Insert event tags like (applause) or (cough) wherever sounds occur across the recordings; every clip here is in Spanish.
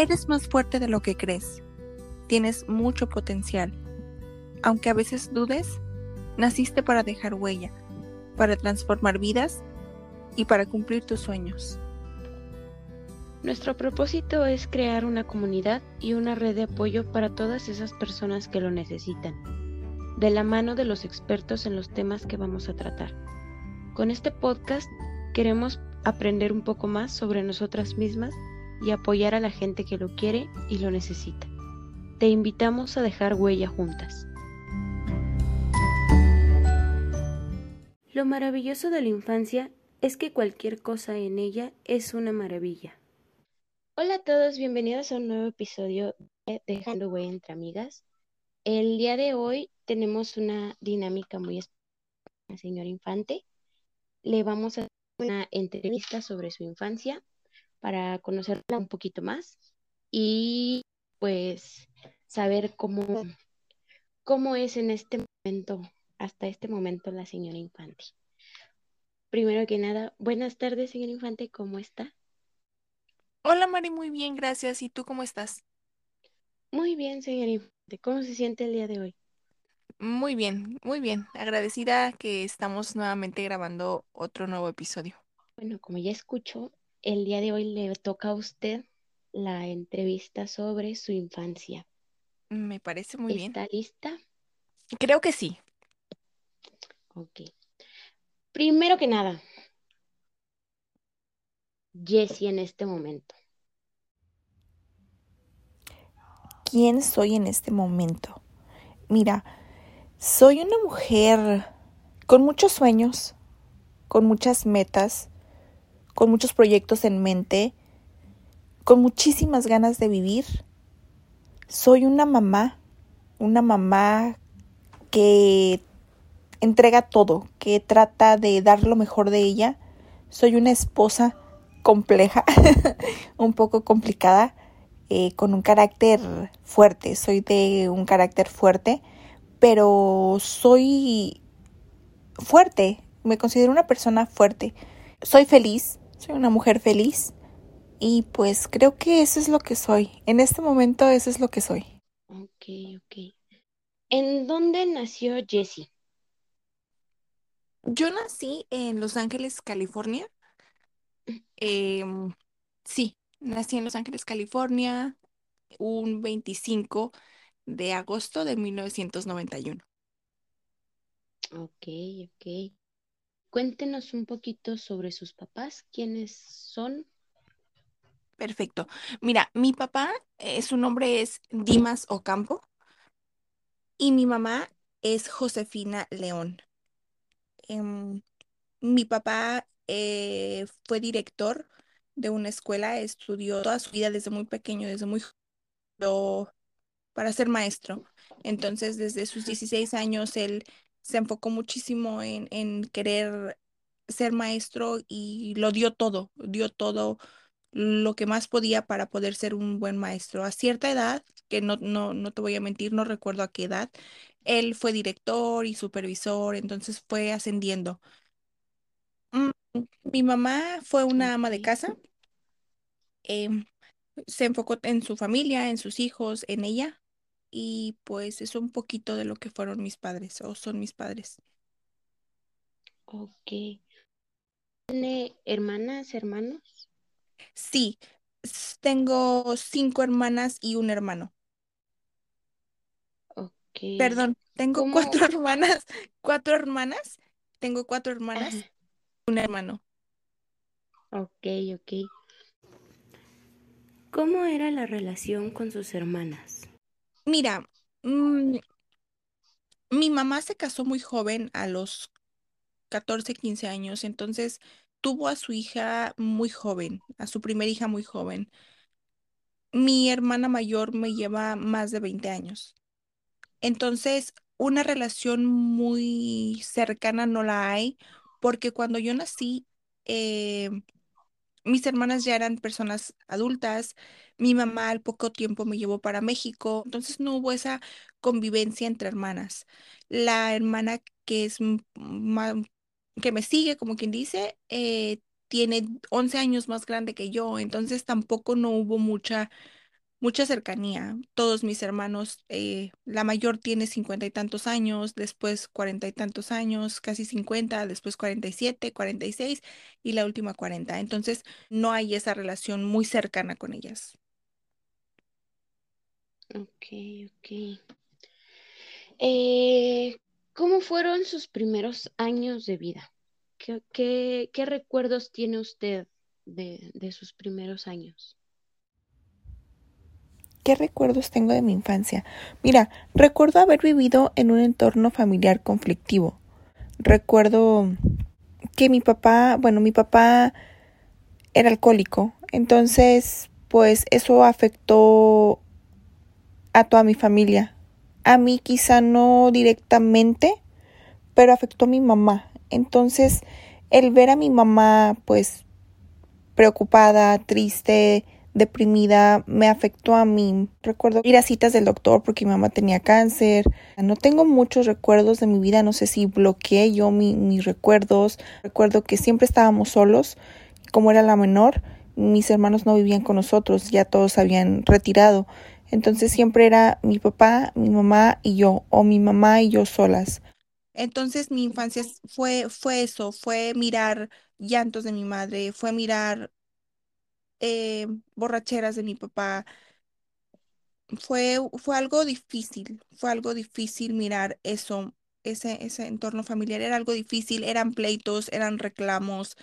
Eres más fuerte de lo que crees. Tienes mucho potencial. Aunque a veces dudes, naciste para dejar huella, para transformar vidas y para cumplir tus sueños. Nuestro propósito es crear una comunidad y una red de apoyo para todas esas personas que lo necesitan, de la mano de los expertos en los temas que vamos a tratar. Con este podcast queremos aprender un poco más sobre nosotras mismas y apoyar a la gente que lo quiere y lo necesita. Te invitamos a dejar huella juntas. Lo maravilloso de la infancia es que cualquier cosa en ella es una maravilla. Hola a todos, bienvenidos a un nuevo episodio de Dejando Huella entre Amigas. El día de hoy tenemos una dinámica muy especial, señor Infante. Le vamos a hacer una entrevista sobre su infancia para conocerla un poquito más y pues saber cómo, cómo es en este momento, hasta este momento, la señora Infante. Primero que nada, buenas tardes, señor Infante, ¿cómo está? Hola Mari, muy bien, gracias. ¿Y tú cómo estás? Muy bien, señor Infante. ¿Cómo se siente el día de hoy? Muy bien, muy bien. Agradecida que estamos nuevamente grabando otro nuevo episodio. Bueno, como ya escucho, el día de hoy le toca a usted la entrevista sobre su infancia. Me parece muy bien. ¿Está lista? Creo que sí. Ok. Primero que nada, Jessie en este momento. ¿Quién soy en este momento? Mira, soy una mujer con muchos sueños, con muchas metas, con muchos proyectos en mente, con muchísimas ganas de vivir. Soy una mamá, una mamá que entrega todo, que trata de dar lo mejor de ella. Soy una esposa compleja, (laughs) un poco complicada, eh, con un carácter fuerte. Soy de un carácter fuerte, pero soy fuerte. Me considero una persona fuerte. Soy feliz, soy una mujer feliz y pues creo que eso es lo que soy. En este momento eso es lo que soy. Ok, ok. ¿En dónde nació Jessie? Yo nací en Los Ángeles, California. Em, sí, nací en Los Ángeles, California, un 25 de agosto de 1991. Ok, ok. Cuéntenos un poquito sobre sus papás, quiénes son. Perfecto. Mira, mi papá, eh, su nombre es Dimas Ocampo y mi mamá es Josefina León. Em, mi papá eh, fue director de una escuela, estudió toda su vida desde muy pequeño, desde muy para ser maestro. Entonces, desde sus 16 años, él se enfocó muchísimo en, en querer ser maestro y lo dio todo, dio todo lo que más podía para poder ser un buen maestro. A cierta edad, que no, no, no te voy a mentir, no recuerdo a qué edad, él fue director y supervisor, entonces fue ascendiendo. Mm, mi mamá fue una ama de casa, em, se enfocó en su familia, en sus hijos, en ella, y pues es un poquito de lo que fueron mis padres o son mis padres. ok. ¿Tiene hermanas, hermanos? Sí, tengo cinco hermanas y un hermano. Ok. Perdón, tengo cuatro (laughs) hermanas, cuatro hermanas, tengo cuatro hermanas Ajá, y un hermano. ok, ok. ¿Cómo era la relación con sus hermanas? Mira, mm, mi mamá se casó muy joven, a los 14, 15 años, entonces tuvo a su hija muy joven, a su primera hija muy joven. Mi hermana mayor me lleva más de 20 años. Entonces, una relación muy cercana no la hay, porque cuando yo nací, eh, mis hermanas ya eran personas adultas, mi mamá al poco tiempo me llevó para México, entonces no hubo esa convivencia entre hermanas. La hermana que es que me sigue, como quien dice, eh, tiene 11 años más grande que yo, entonces tampoco no hubo mucha mucha cercanía. Todos mis hermanos, eh, la mayor tiene cincuenta y tantos años, después cuarenta y tantos años, casi cincuenta, después cuarenta y siete, cuarenta y seis y la última cuarenta. Entonces no hay esa relación muy cercana con ellas. Ok, ok. Eh, ¿cómo fueron sus primeros años de vida? ¿Qué, recuerdos tiene usted de sus primeros años? ¿Qué recuerdos tengo de mi infancia? Mira, recuerdo haber vivido en un entorno familiar conflictivo. Recuerdo que mi papá, bueno, mi papá era alcohólico, entonces pues eso afectó a toda mi familia. A mí quizá no directamente, pero afectó a mi mamá. Entonces, el ver a mi mamá pues preocupada, triste, deprimida, me afectó a mí. Recuerdo ir a citas del doctor porque mi mamá tenía cáncer. No tengo muchos recuerdos de mi vida, no sé si bloqueé yo mis recuerdos. Recuerdo que siempre estábamos solos, como era la menor, mis hermanos no vivían con nosotros, ya todos habían retirado. Entonces siempre era mi papá, mi mamá y yo, o mi mamá y yo solas. Entonces mi infancia fue, fue eso, fue mirar llantos de mi madre, fue mirar eh, borracheras de mi papá. Fue, fue algo difícil, fue algo difícil mirar eso, ese, ese entorno familiar. Era algo difícil, eran pleitos, eran reclamos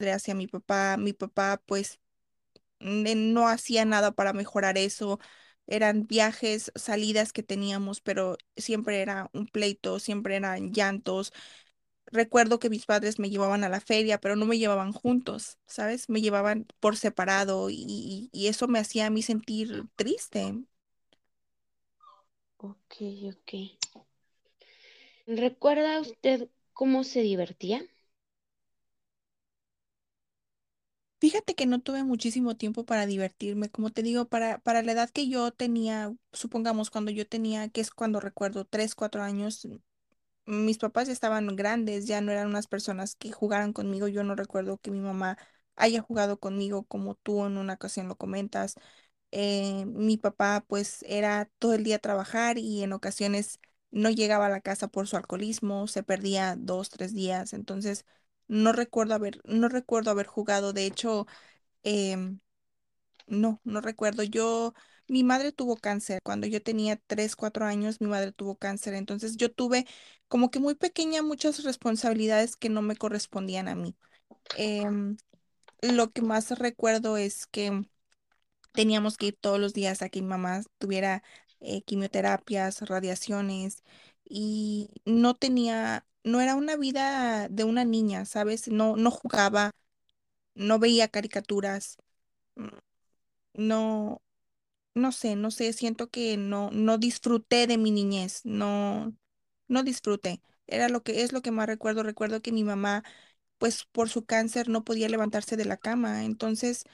hacia mi papá. Mi papá pues no hacía nada para mejorar eso. Eran viajes, salidas que teníamos, pero siempre era un pleito, siempre eran llantos. Recuerdo que mis padres me llevaban a la feria, pero no me llevaban juntos, ¿sabes? Me llevaban por separado y, y eso me hacía a mí sentir triste. Ok, ok. ¿Recuerda usted cómo se divertía? Fíjate que no tuve muchísimo tiempo para divertirme, como te digo, para, para la edad que yo tenía, supongamos cuando yo tenía, que es cuando recuerdo, tres, cuatro años, mis papás ya estaban grandes, ya no eran unas personas que jugaran conmigo, yo no recuerdo que mi mamá haya jugado conmigo como tú en una ocasión lo comentas. Eh, mi papá pues era todo el día a trabajar y en ocasiones no llegaba a la casa por su alcoholismo, se perdía dos, tres días, entonces no recuerdo haber, no recuerdo haber jugado. De hecho, em, no, no recuerdo. Yo, mi madre tuvo cáncer. Cuando yo tenía 3 4 años, mi madre tuvo cáncer. Entonces yo tuve como que muy pequeña muchas responsabilidades que no me correspondían a mí. Em, lo que más recuerdo es que teníamos que ir todos los días a que mi mamá tuviera eh, quimioterapias, radiaciones y no tenía no era una vida de una niña, ¿sabes? No, no jugaba, no veía caricaturas, mm, no, no sé, no sé, siento que no, no disfruté de mi niñez, no, no disfruté. Era lo que es lo que más recuerdo. Recuerdo que mi mamá, pues por su cáncer, no podía levantarse de la cama. Entonces,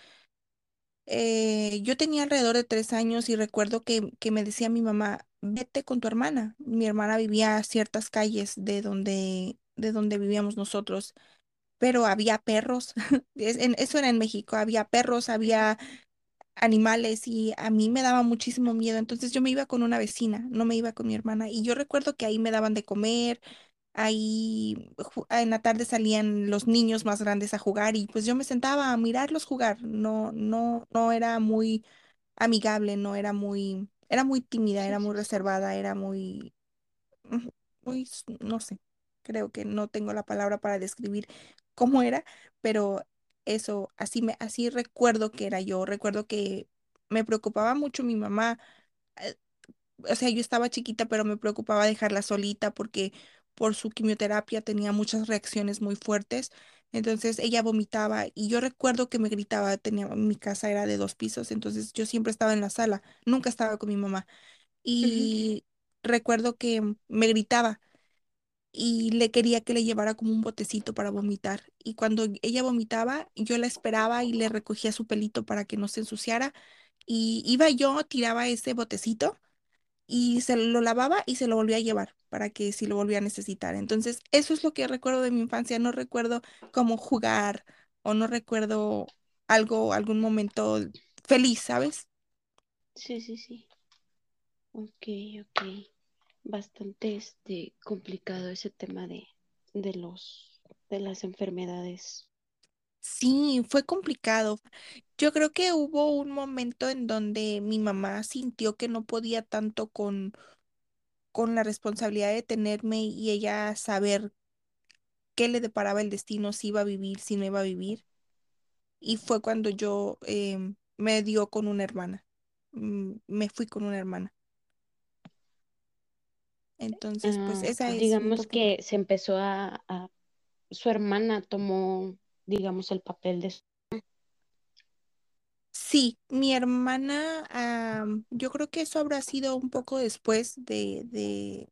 eh, yo tenía alrededor de tres años y recuerdo que, que me decía mi mamá, vete con tu hermana. Mi hermana vivía a ciertas calles de donde, de donde vivíamos nosotros, pero había perros. (laughs) Eso era en México, había perros, había animales y a mí me daba muchísimo miedo. Entonces yo me iba con una vecina, no me iba con mi hermana. Y yo recuerdo que ahí me daban de comer, ahí en la tarde salían los niños más grandes a jugar y pues yo me sentaba a mirarlos jugar. No, no, no era muy amigable, no era muy, era muy tímida, era muy reservada, era muy, muy, no sé, creo que no tengo la palabra para describir cómo era, pero eso, así me, así recuerdo que era yo, recuerdo que me preocupaba mucho mi mamá, eh, o sea, yo estaba chiquita, pero me preocupaba dejarla solita porque por su quimioterapia tenía muchas reacciones muy fuertes. Entonces ella vomitaba y yo recuerdo que me gritaba, tenía, mi casa era de dos pisos, entonces yo siempre estaba en la sala, nunca estaba con mi mamá. Y recuerdo que me gritaba y le quería que le llevara como un botecito para vomitar. Y cuando ella vomitaba, yo la esperaba y le recogía su pelito para que no se ensuciara. Y iba yo, tiraba ese botecito y se lo lavaba y se lo volvía a llevar para que si lo volvía a necesitar. Entonces, eso es lo que recuerdo de mi infancia. No recuerdo cómo jugar o no recuerdo algo, algún momento feliz, ¿sabes? Sí, sí, sí. Ok, ok. Bastante este, complicado ese tema de, de los de las enfermedades. Sí, fue complicado. Yo creo que hubo un momento en donde mi mamá sintió que no podía tanto con, con la responsabilidad de tenerme y ella saber qué le deparaba el destino, si iba a vivir, si no iba a vivir. Y fue cuando yo em, me dio con una hermana. Mm, Me fui con una hermana. Entonces, pues Ah, esa es digamos que se empezó a, a- su hermana tomó, digamos, el papel de su- Sí, mi hermana, am, yo creo que eso habrá sido un poco después de, de,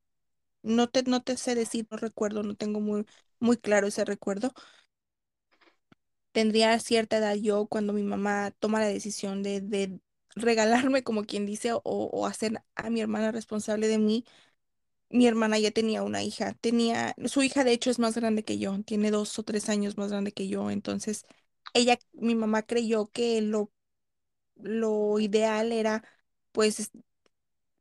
no te, no te sé decir, no recuerdo, no tengo muy, muy claro ese recuerdo. Tendría cierta edad yo cuando mi mamá toma la decisión de, de regalarme, como quien dice, o, o hacer a mi hermana responsable de mí. Mi hermana ya tenía una hija, tenía, su hija de hecho es más grande que yo, tiene dos o tres años más grande que yo, entonces ella, mi mamá creyó que lo, lo ideal era pues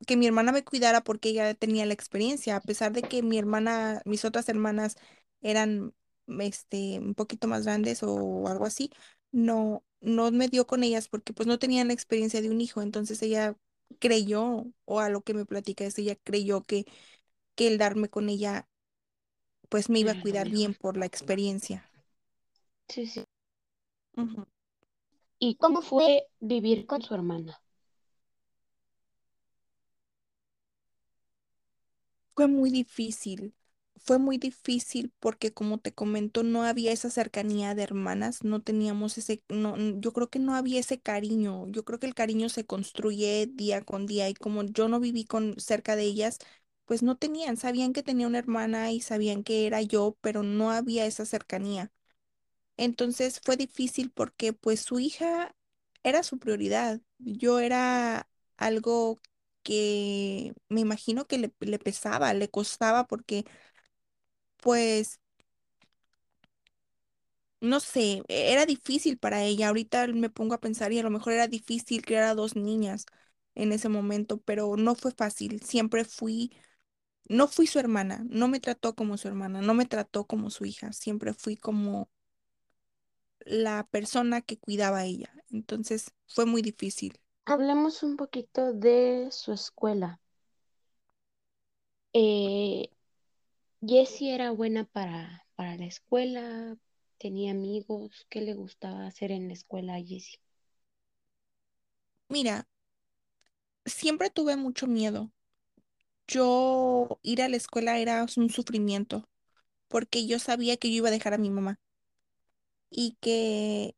que mi hermana me cuidara porque ella tenía la experiencia, a pesar de que mi hermana, mis otras hermanas eran este un poquito más grandes o algo así, no, no me dio con ellas porque pues no tenían la experiencia de un hijo, entonces ella creyó, o a lo que me platica es, ella creyó que, que el darme con ella pues me iba a cuidar bien por la experiencia. Sí, sí. ¿Y cómo fue vivir con su hermana? Fue muy difícil, fue muy difícil porque como te comento, no había esa cercanía de hermanas, no teníamos ese, no, yo creo que no había ese cariño, yo creo que el cariño se construye día con día y como yo no viví con cerca de ellas, pues no tenían, sabían que tenía una hermana y sabían que era yo, pero no había esa cercanía. Entonces fue difícil porque pues su hija era su prioridad. Yo era algo que me imagino que le, le pesaba, le costaba porque pues no sé, e- era difícil para ella. Ahorita me pongo a pensar y a lo mejor era difícil criar a dos niñas en ese momento, pero no fue fácil. Siempre fui, no fui su hermana, no me trató como su hermana, no me trató como su hija, siempre fui como la persona que cuidaba a ella. Entonces fue muy difícil. Hablemos un poquito de su escuela. Eh, Jessie era buena para, para la escuela, tenía amigos, ¿qué le gustaba hacer en la escuela a Jessie? Mira, siempre tuve mucho miedo. Yo ir a la escuela era un sufrimiento porque yo sabía que yo iba a dejar a mi mamá y que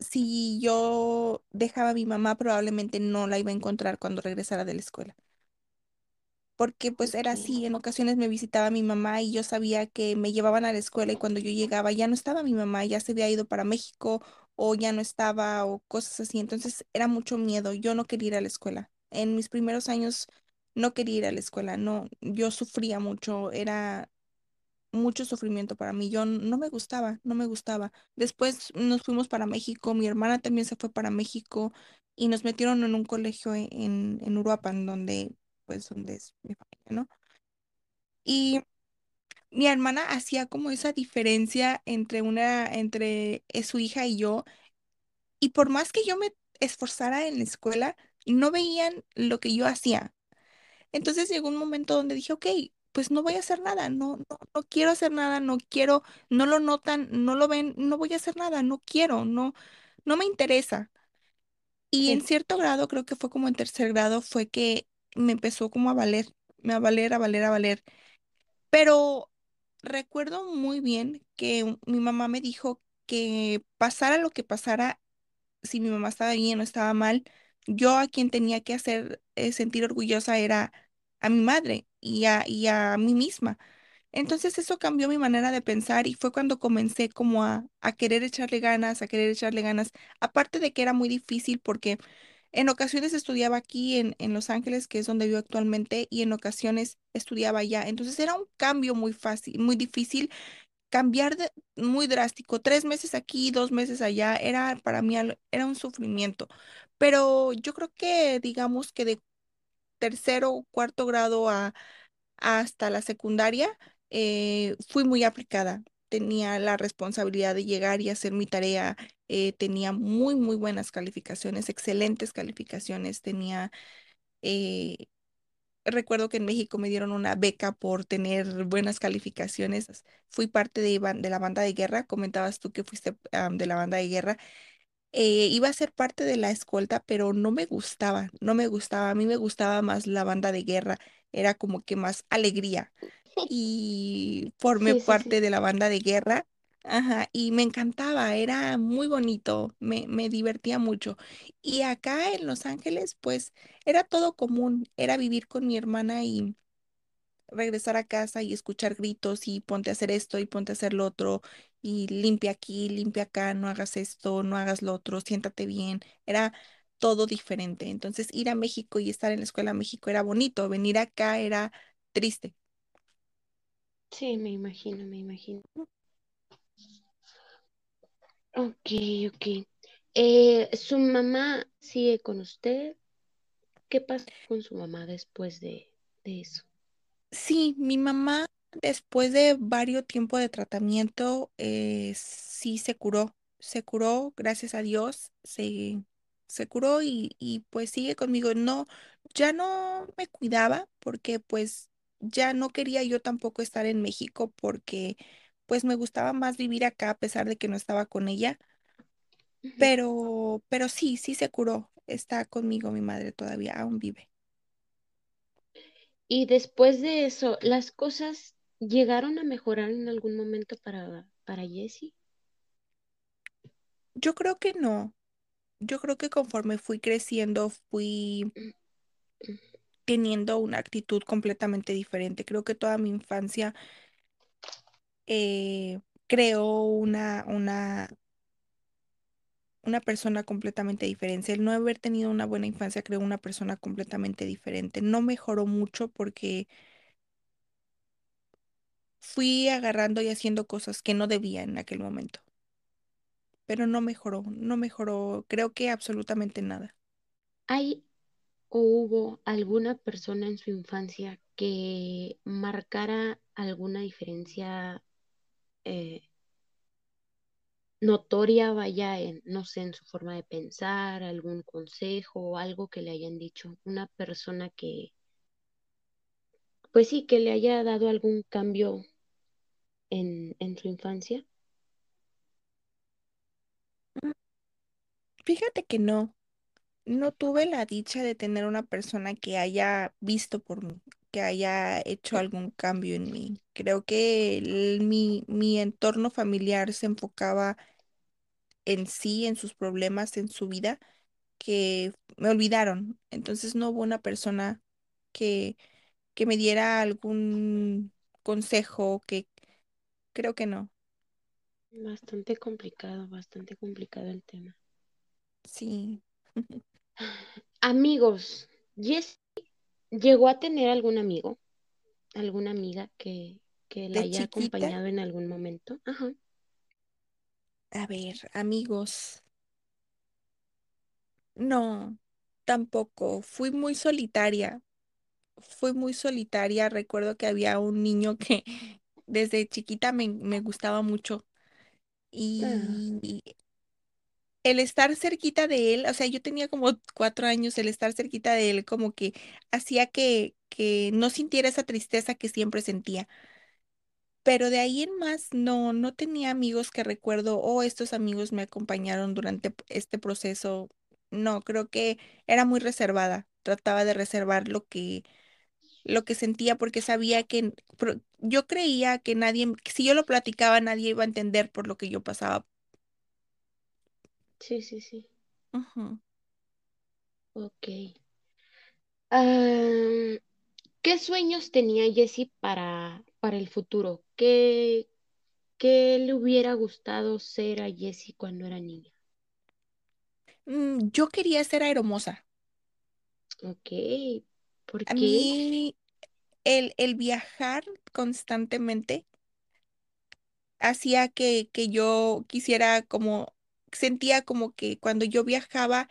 si yo dejaba a mi mamá probablemente no la iba a encontrar cuando regresara de la escuela. porque pues era así, en ocasiones me visitaba mi mamá y yo sabía que me llevaban a la escuela y cuando yo llegaba ya no estaba mi mamá, ya se había ido para México o ya no estaba o cosas así, entonces era mucho miedo, yo no quería ir a la escuela. En mis primeros años no quería ir a la escuela, no, yo sufría mucho, era mucho sufrimiento para mí, yo no me gustaba, no me gustaba. Después nos fuimos para México, mi hermana también se fue para México y nos metieron en un colegio en, en, en Uruapan, donde, pues, donde es mi familia, ¿no? Y mi hermana hacía como esa diferencia entre una, entre eh, su hija y yo, y por más que yo me esforzara en la escuela, no veían lo que yo hacía. Entonces llegó un momento donde dije, ok, pues no voy a hacer nada, no, no, no quiero hacer nada, no quiero, no lo notan, no lo ven, no voy a hacer nada, no quiero, no, no me interesa. Y en cierto grado, creo que fue como en tercer grado, fue que me empezó como a valer, me a valer, a valer, a valer. Pero recuerdo muy bien que mi mamá me dijo que pasara lo que pasara, si mi mamá estaba bien o estaba mal, yo a quien tenía que hacer eh, sentir orgullosa era a mi madre y a, y a mí misma. Entonces eso cambió mi manera de pensar y fue cuando comencé como a, a querer echarle ganas, a querer echarle ganas. Aparte de que era muy difícil porque en ocasiones estudiaba aquí en, en Los Ángeles, que es donde vivo actualmente, y en ocasiones estudiaba allá. Entonces era un cambio muy fácil, muy difícil, cambiar de, muy drástico. Tres meses aquí, dos meses allá, era para mí era un sufrimiento. Pero yo creo que digamos que de tercero o cuarto grado a, hasta la secundaria eh, fui muy aplicada. Tenía la responsabilidad de llegar y hacer mi tarea. eh, tenía muy, muy buenas calificaciones, excelentes calificaciones. Tenía, eh, recuerdo que en México me dieron una beca por tener buenas calificaciones. Fui parte de, la banda de guerra. Comentabas tú que fuiste am, de la banda de guerra eh, iba a ser parte de la escolta, pero no me gustaba, no me gustaba. A mí me gustaba más la banda de guerra, era como que más alegría. (laughs) Y formé Sí, sí, sí. parte de la banda de guerra, ajá, y me encantaba, era muy bonito, me, me divertía mucho. Y acá en Los Ángeles, pues era todo común, era vivir con mi hermana y regresar a casa y escuchar gritos y ponte a hacer esto y ponte a hacer lo otro y limpia aquí, limpia acá, no hagas esto, no hagas lo otro, siéntate bien. Era todo diferente. Entonces ir a México y estar en la escuela de México era bonito, venir acá era triste. Sí, me imagino, me imagino. Ok, ok. Eh, ¿su mamá sigue con usted? ¿Qué pasa con su mamá después de, de eso? Sí, mi mamá después de varios tiempos de tratamiento eh, sí se curó, se curó, gracias a Dios, se, se curó y, y pues sigue conmigo. No, ya no me cuidaba porque pues ya no quería yo tampoco estar en México porque pues me gustaba más vivir acá a pesar de que no estaba con ella, Ujú. pero, pero sí, sí se curó, está conmigo mi madre todavía, aún vive. Y después de eso, ¿las cosas llegaron a mejorar en algún momento para, para Jessie? Yo creo que no. Yo creo que conforme fui creciendo, fui teniendo una actitud completamente diferente. Creo que toda mi infancia eh, creó una, una, una persona completamente diferente. El no haber tenido una buena infancia creó una persona completamente diferente. No mejoró mucho porque fui agarrando y haciendo cosas que no debía en aquel momento. Pero no mejoró, no mejoró, creo que absolutamente nada. ¿Hay o hubo alguna persona en su infancia que marcara alguna diferencia eh, notoria, vaya, en, no sé, en su forma de pensar, algún consejo o algo que le hayan dicho? Una persona que, pues sí, que le haya dado algún cambio en, en su infancia. Mm, Fíjate que no. No tuve la dicha de tener una persona que haya visto por mí, que haya hecho algún cambio en mí. Creo que mi, mi entorno familiar se enfocaba en sí, en sus problemas, en su vida, que me olvidaron. Entonces no hubo una persona que, que me diera algún consejo, que creo que no. Bastante complicado, bastante complicado el tema. Sí. (laughs) Amigos, ¿Jess llegó a tener algún amigo, alguna amiga que, que la haya chiquita, acompañado en algún momento? Ajá. A ver, amigos. No, tampoco. Fui muy solitaria. Fui muy solitaria. Recuerdo que había un niño que (laughs) desde chiquita me, me gustaba mucho. Ah, Y el estar cerquita de él, o sea, yo tenía como cuatro años, el estar cerquita de él como que hacía que, que no sintiera esa tristeza que siempre sentía. Pero de ahí en más, no, no tenía amigos que recuerdo, oh, estos amigos me acompañaron durante este proceso. No, creo que era muy reservada. Trataba de reservar lo que, lo que sentía porque sabía que yo creía que nadie, si yo lo platicaba, nadie iba a entender por lo que yo pasaba. sí, sí, sí. Ujú. Ok. Ah, ¿qué sueños tenía Jessie para, para el futuro? ¿Qué, qué le hubiera gustado ser a Jessie cuando era niña? Mm, yo quería ser aeromoza. Ok. ¿Por A qué? mí el, el viajar constantemente hacía que, que yo quisiera como, sentía como que cuando yo viajaba,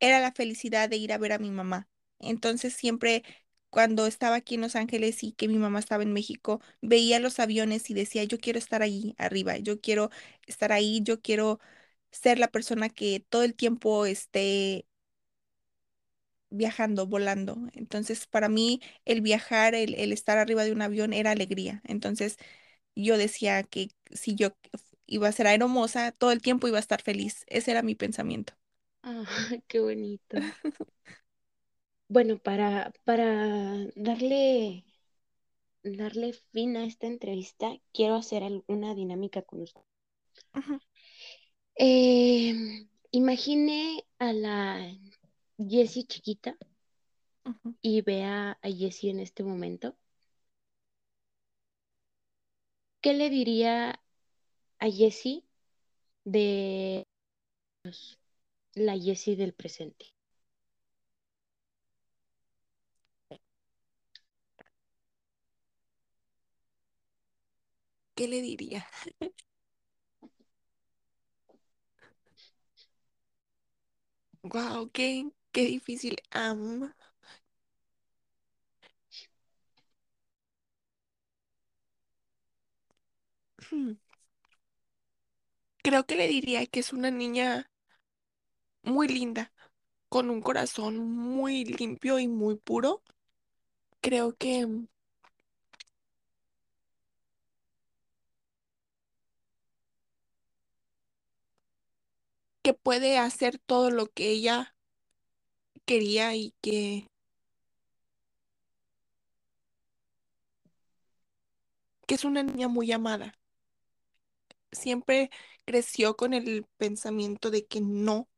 era la felicidad de ir a ver a mi mamá. Entonces siempre cuando estaba aquí en Los Ángeles y que mi mamá estaba en México, veía los aviones y decía, yo quiero estar allí arriba, yo quiero estar ahí, yo quiero ser la persona que todo el tiempo esté viajando, volando. Entonces, para mí, el viajar, el, el estar arriba de un avión era alegría. Entonces, yo decía que si yo iba a ser aeromoza, todo el tiempo iba a estar feliz. Ese era mi pensamiento. Ah, (laughs) qué bonito. (laughs) Bueno, para, para darle, darle fin a esta entrevista, quiero hacer alguna dinámica con usted. Eh, imagine a la Jessie chiquita y vea a Jessie en este momento. ¿Qué le diría a Jessie de la Jessie del presente? ¿Qué le diría? Wow, qué, qué difícil. Hmm. Creo que le diría que es una niña muy linda, con un corazón muy limpio y muy puro. Creo que que puede hacer todo lo que ella quería y que que es una niña muy amada. Siempre creció con el pensamiento de que no,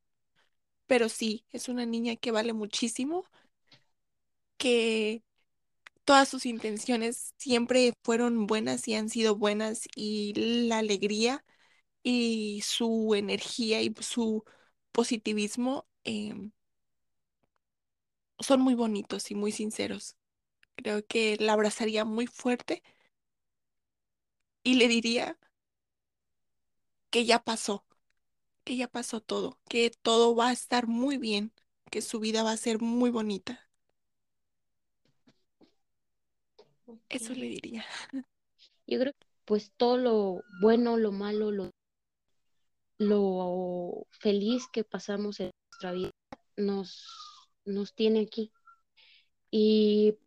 pero sí, es una niña que vale muchísimo, que todas sus intenciones siempre fueron buenas y han sido buenas y la alegría y su energía y su positivismo em, son muy bonitos y muy sinceros. Creo que la abrazaría muy fuerte y le diría que ya pasó, que ya pasó todo, que todo va a estar muy bien, que su vida va a ser muy bonita. Eso le diría. (laughs) Yo creo que pues todo lo bueno, lo malo, lo, lo feliz que pasamos en nuestra vida nos, nos tiene aquí. Y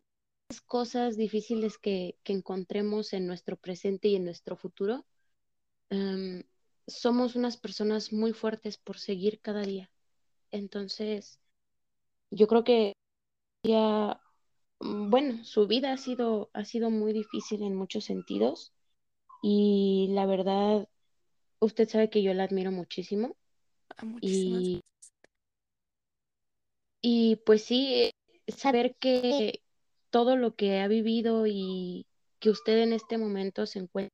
las cosas difíciles que, que encontremos en nuestro presente y en nuestro futuro, em, somos unas personas muy fuertes por seguir cada día. Entonces, yo creo que ya, mm, bueno, su vida ha sido, ha sido muy difícil en muchos sentidos y la verdad, usted sabe que yo la admiro muchísimo. Ah, y, y pues sí, saber que todo lo que ha vivido y que usted en este momento se encuentra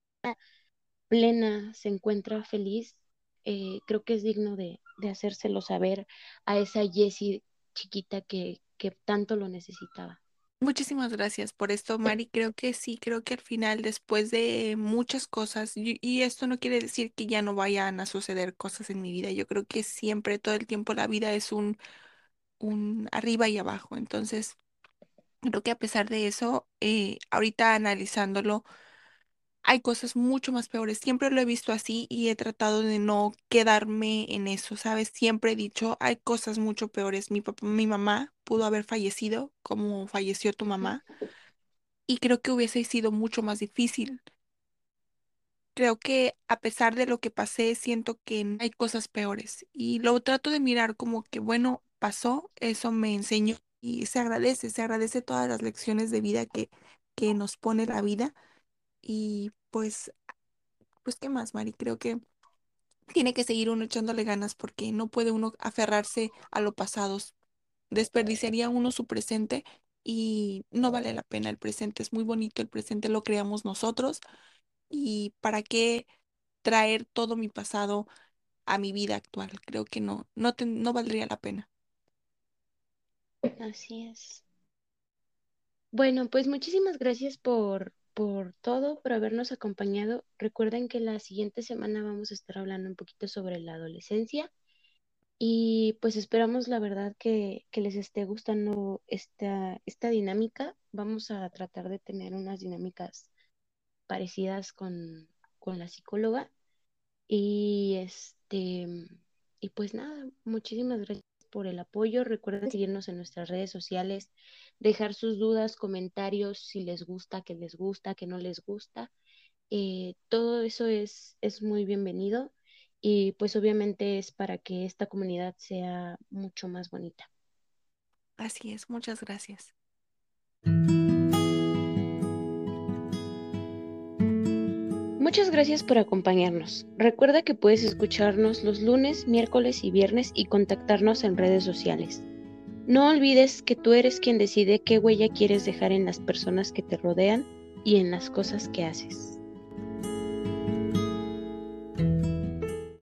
plena, se encuentra feliz, eh, creo que es digno de, de, hacérselo saber a esa Jessie chiquita que, que tanto lo necesitaba. Muchísimas gracias por esto, Mari. Creo que sí, creo que al final, después de muchas cosas, y, y, esto no quiere decir que ya no vayan a suceder cosas en mi vida. Yo creo que siempre, todo el tiempo, la vida es un, un arriba y abajo. Entonces, creo que a pesar de eso, eh, ahorita analizándolo, hay cosas mucho más peores. Siempre lo he visto así y he tratado de no quedarme en eso, ¿sabes? Siempre he dicho, hay cosas mucho peores. Mi papá, mi mamá pudo haber fallecido como falleció tu mamá y creo que hubiese sido mucho más difícil. Creo que a pesar de lo que pasé, siento que hay cosas peores y lo trato de mirar como que, bueno, pasó, eso me enseñó y se agradece, se agradece todas las lecciones de vida que, que nos pone la vida y pues, pues, ¿qué más, Mari? Creo que tiene que seguir uno echándole ganas porque no puede uno aferrarse a lo pasado. Desperdiciaría uno su presente y no vale la pena. El presente es muy bonito, el presente lo creamos nosotros. ¿Y para qué traer todo mi pasado a mi vida actual? Creo que no, no, no valdría la pena. Así es. Bueno, pues muchísimas gracias por, por todo, por habernos acompañado. Recuerden que la siguiente semana vamos a estar hablando un poquito sobre la adolescencia Y pues esperamos la verdad que, les esté gustando esta, esta dinámica. Vamos a tratar de tener unas dinámicas parecidas con, con la psicóloga. Y este, y pues nada, muchísimas gracias por el apoyo. Recuerden seguirnos en nuestras redes sociales, dejar sus dudas, comentarios, si les gusta, que les gusta, que no les gusta. Eh, todo eso es, es muy bienvenido y pues obviamente es para que esta comunidad sea mucho más bonita. Así es, muchas gracias. Muchas gracias por acompañarnos. Recuerda que puedes escucharnos los lunes, miércoles y viernes y contactarnos en redes sociales. No olvides que tú eres quien decide qué huella quieres dejar en las personas que te rodean y en las cosas que haces.